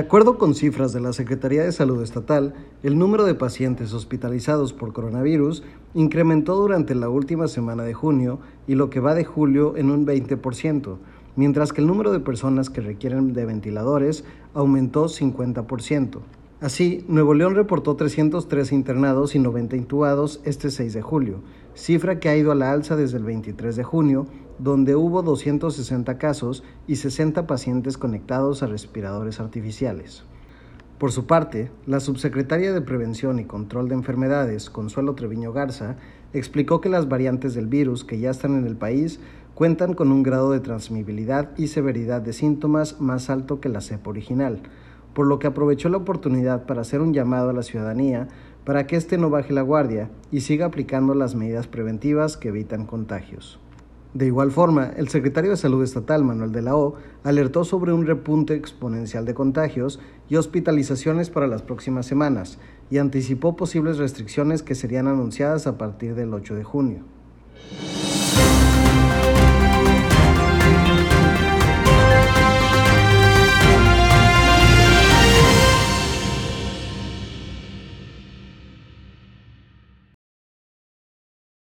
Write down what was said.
De acuerdo con cifras de la Secretaría de Salud Estatal, el número de pacientes hospitalizados por coronavirus incrementó durante la última semana de junio y lo que va de julio en un 20%, mientras que el número de personas que requieren de ventiladores aumentó 50%. Así, Nuevo León reportó 303 internados y 90 intubados este 6 de julio, cifra que ha ido a la alza desde el 23 de junio, donde hubo 260 casos y 60 pacientes conectados a respiradores artificiales. Por su parte, la subsecretaria de Prevención y Control de Enfermedades, Consuelo Treviño Garza, explicó que las variantes del virus que ya están en el país cuentan con un grado de transmisibilidad y severidad de síntomas más alto que la cepa original, por lo que aprovechó la oportunidad para hacer un llamado a la ciudadanía para que éste no baje la guardia y siga aplicando las medidas preventivas que evitan contagios. De igual forma, el secretario de Salud Estatal, Manuel de la O, alertó sobre un repunte exponencial de contagios y hospitalizaciones para las próximas semanas y anticipó posibles restricciones que serían anunciadas a partir del 8 de junio.